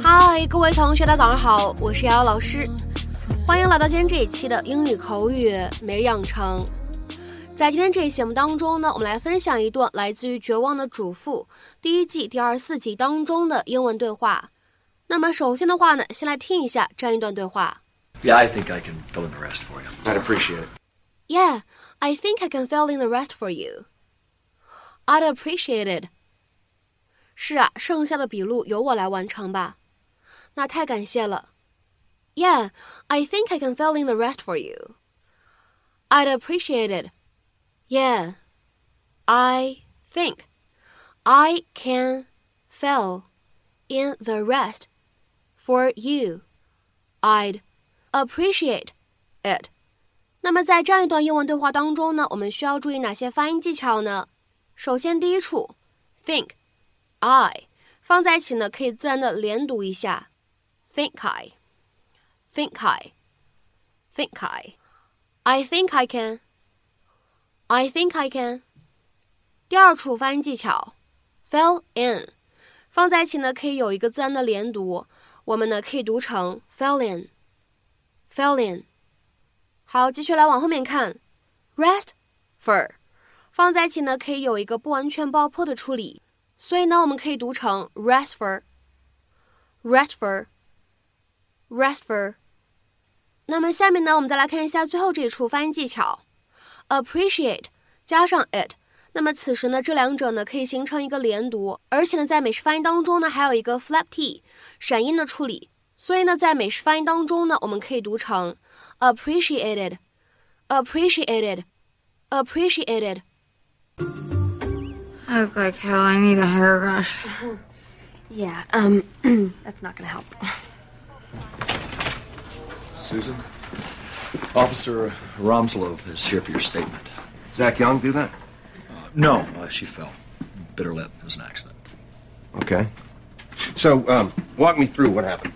嗨，各位同学，大家早上好，我是瑶瑶老师，欢迎来到今天这一期的英语口语每日养成。在今天这一节目当中呢，我们来分享一段来自于《绝望的主妇》第一季第二十四集当中的英文对话。那么首先的话呢，先来听一下这样一段对话。Yeah, I think I can fill in the rest for you. I'd appreciate it. Yeah, I think I can fill in the rest for you. I'd appreciate it. 是啊，剩下的笔录由我来完成吧。那太感谢了。Yeah, I think I can fill in the rest for you. I'd appreciate it. Yeah, I think I can fill in the rest for you. I'd appreciate it. 那么在这样一段英文对话当中呢，我们需要注意哪些发音技巧呢？首先，第一处，think I 放在一起呢，可以自然的连读一下。think I, think I, think I, I think I can, I think I can。第二处发音技巧，fill in，放在一起呢可以有一个自然的连读， 我们呢可以读成 fellin，fellin。好，继续来往后面看，rest for，放在一起呢可以有一个不完全爆破的处理，所以呢我们可以读成 rest for，rest for。restful。那么下面呢，我们再来看一下最后这一处发音技巧，appreciate 加上 it。那么此时呢，这两者呢可以形成一个连读，而且呢，在美式发音当中呢，还有一个 flap t 闪音的处理。所以呢，在美式发音当中呢，我们可以读成 appreciated，appreciated，appreciated。I look like hell. I need a hairbrush. Yeah, um, that's not gonna help. Susan? Officer Romslov is here for your statement. Zach Young do that? No, uh, she fell. Bit her lip. It was an accident. Okay. So, um, walk me through what happened.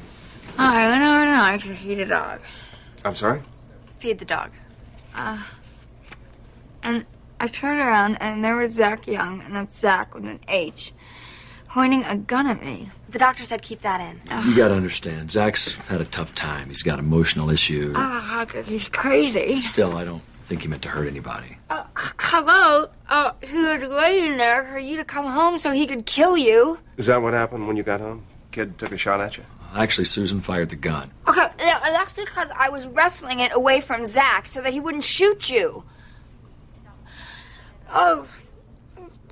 I went over tonight to feed a dog. I'm sorry? Feed the dog. Uh, and I turned around and there was Zach Young, and that's Zach with an H, pointing a gun at me. The doctor said keep that in. You gotta understand, Zach's had a tough time. He's got emotional issues. Ah, he's crazy. Still, I don't think he meant to hurt anybody. Uh, hello? Uh, he was waiting there for you to come home so he could kill you. Is that what happened when you got home? Kid took a shot at you? Actually, Susan fired the gun. Okay, that's because I was wrestling it away from Zach so that he wouldn't shoot you. Oh,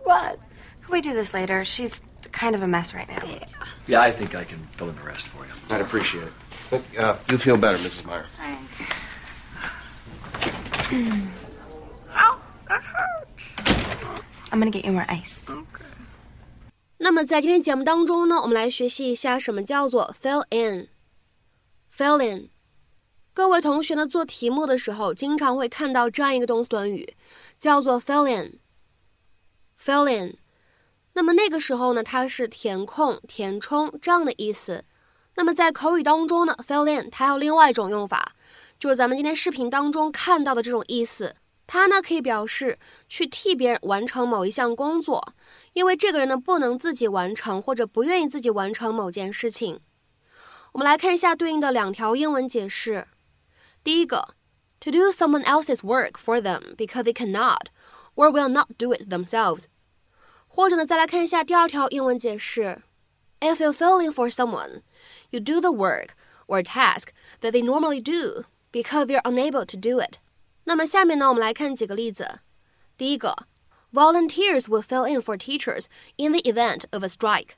what? Can we do this later? She's kind of a mess right now. Yeah. Yeah, I think I can fill in the rest for you. I'd appreciate it. Look, uh, you feel better, Mrs. Mayer. Ow, that hurts. I'm gonna get you more ice. Okay. 那么在今天节目当中呢，我们来学习一下什么叫做 fill in。fill in，各位同学呢做题目的时候，经常会看到这样一个动词短语，叫做 fill in。fill in，那么那个时候呢，它是填空、填充这样的意思。那么在口语当中呢，fill in 它还有另外一种用法，就是咱们今天视频当中看到的这种意思。它呢可以表示去替别人完成某一项工作，因为这个人呢不能自己完成或者不愿意自己完成某件事情。我们来看一下对应的两条英文解释。第一个，to do someone else's work for them because they cannot or will not do it themselves。或者呢，再来看一下第二条英文解释：if you fill in for someone, you do the work or task that they normally do because they're unable to do it。那么下面呢，我们来看几个例子。第一个，volunteers will fill in for teachers in the event of a strike。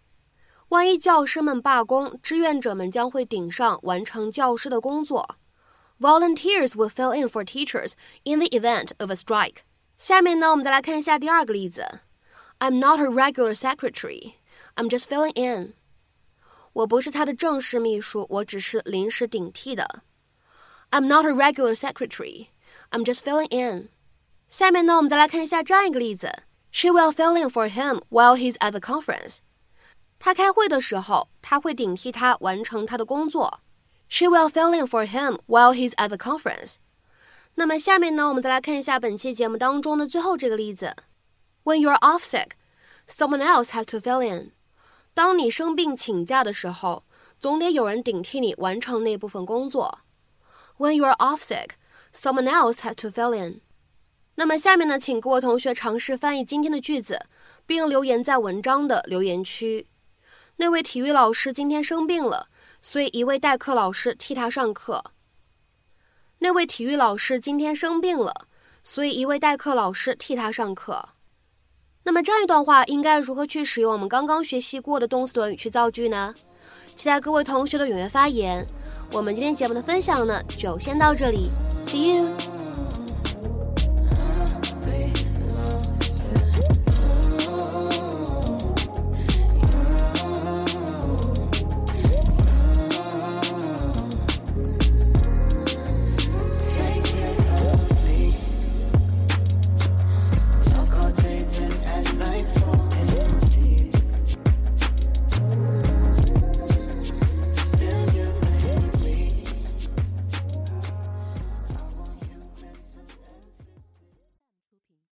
万一教师们罢工，志愿者们将会顶上完成教师的工作。Volunteers will fill in for teachers in the event of a strike。下面呢，我们再来看一下第二个例子。I'm not a regular secretary. I'm just filling in. 我不是他的正式秘书，我只是临时顶替的。 I'm not a regular secretary. I'm just filling in. 下面呢，我们再来看一下这样一个例子：She will fill in for him while he's at the conference. 他开会的时候，他会顶替他完成他的工作。 She will fill in for him while he's at the conference. 那么下面呢，我们再来看一下本期节目当中的最后这个例子。When you're off sick, someone else has to fill in. 当你生病请假的时候，总得有人顶替你完成那部分工作。 When you are off sick, someone else has to fill in. 那么下面呢，请各位同学尝试翻译今天的句子，并留言在文章的留言区。那位体育老师今天生病了。所以，一位代课老师替他上课。那位体育老师今天生病了，所以一位代课老师替他上课。那么，这样一段话应该如何去使用我们刚刚学习过的动词短语去造句呢？期待各位同学的踊跃发言。我们今天节目的分享呢，就先到这里，See you。